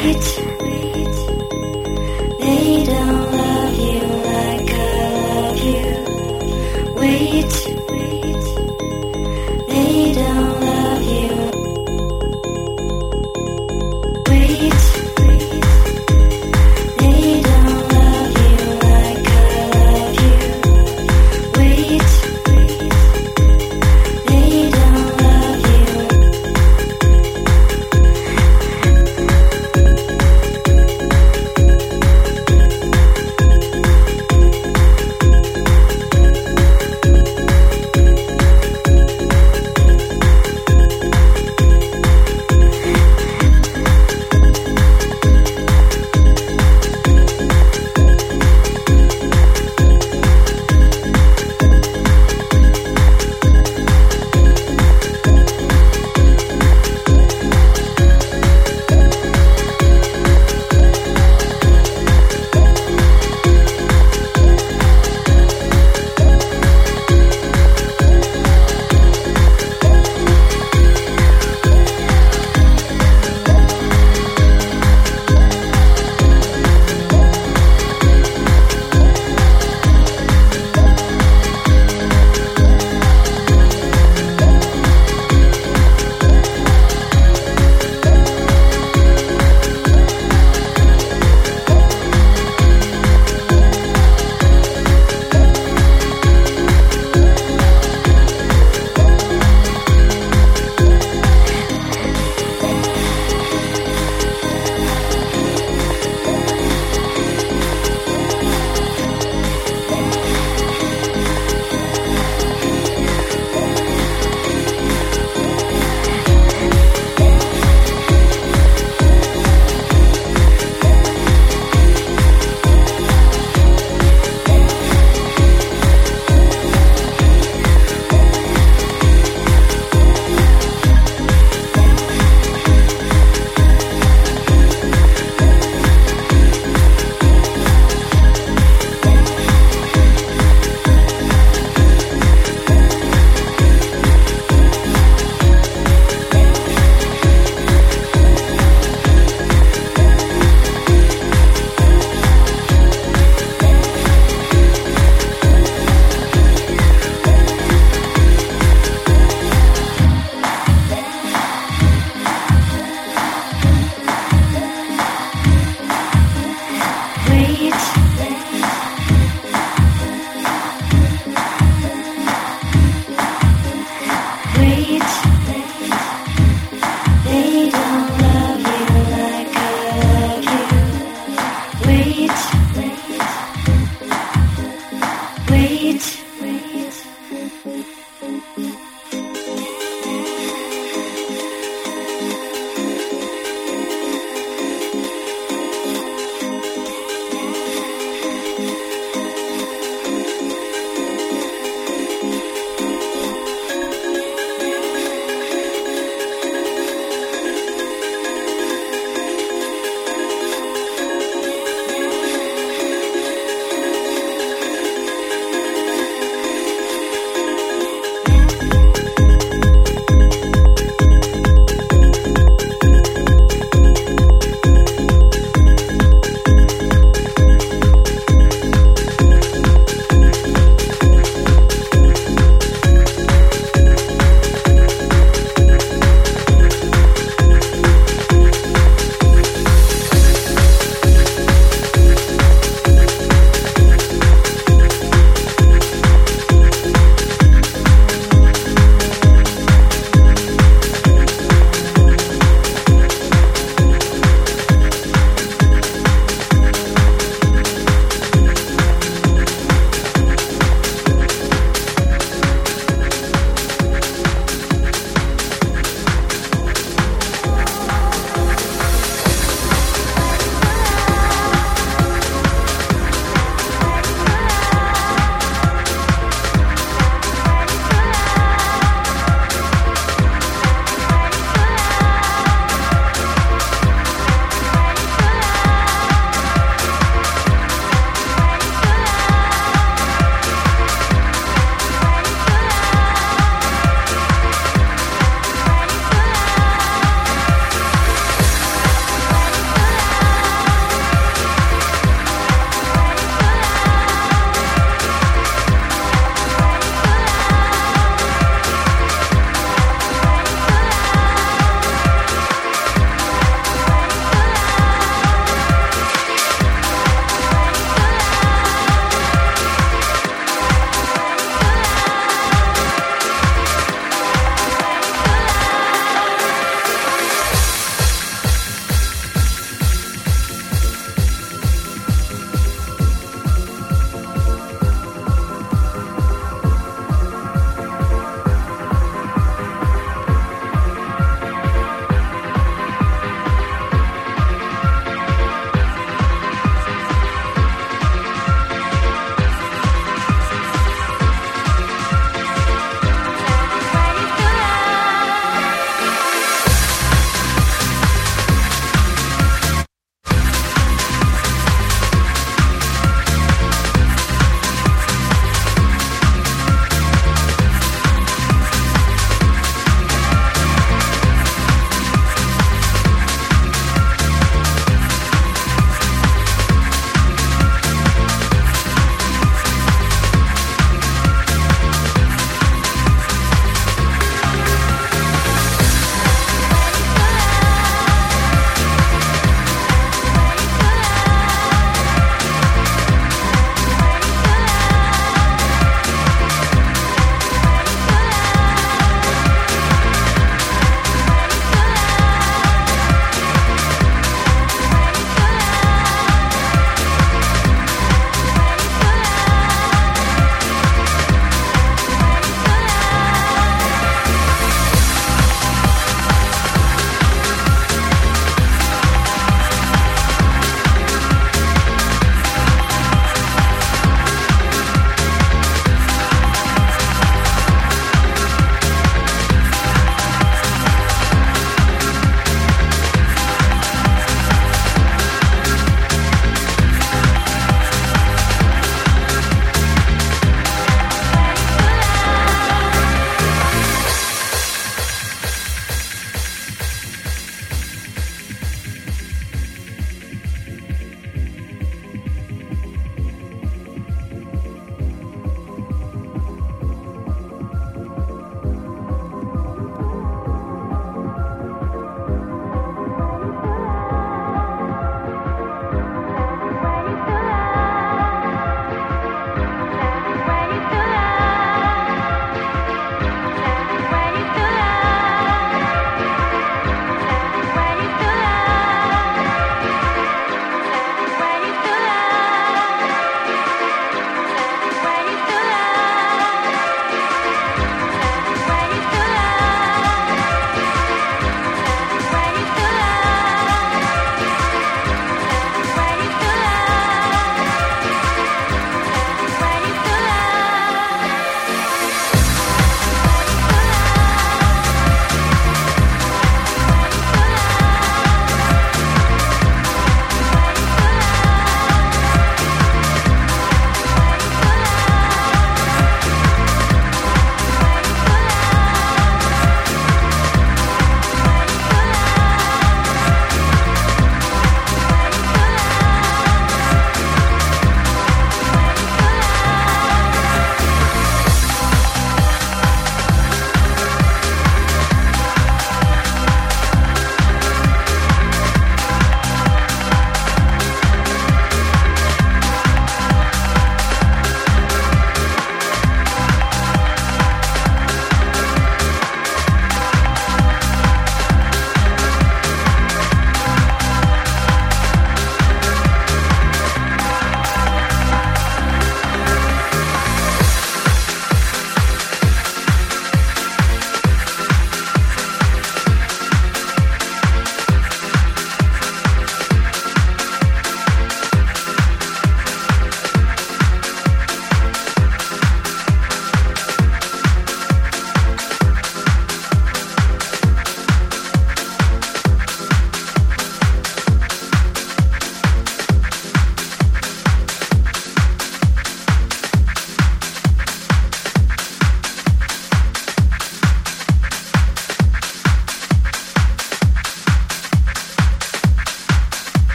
It.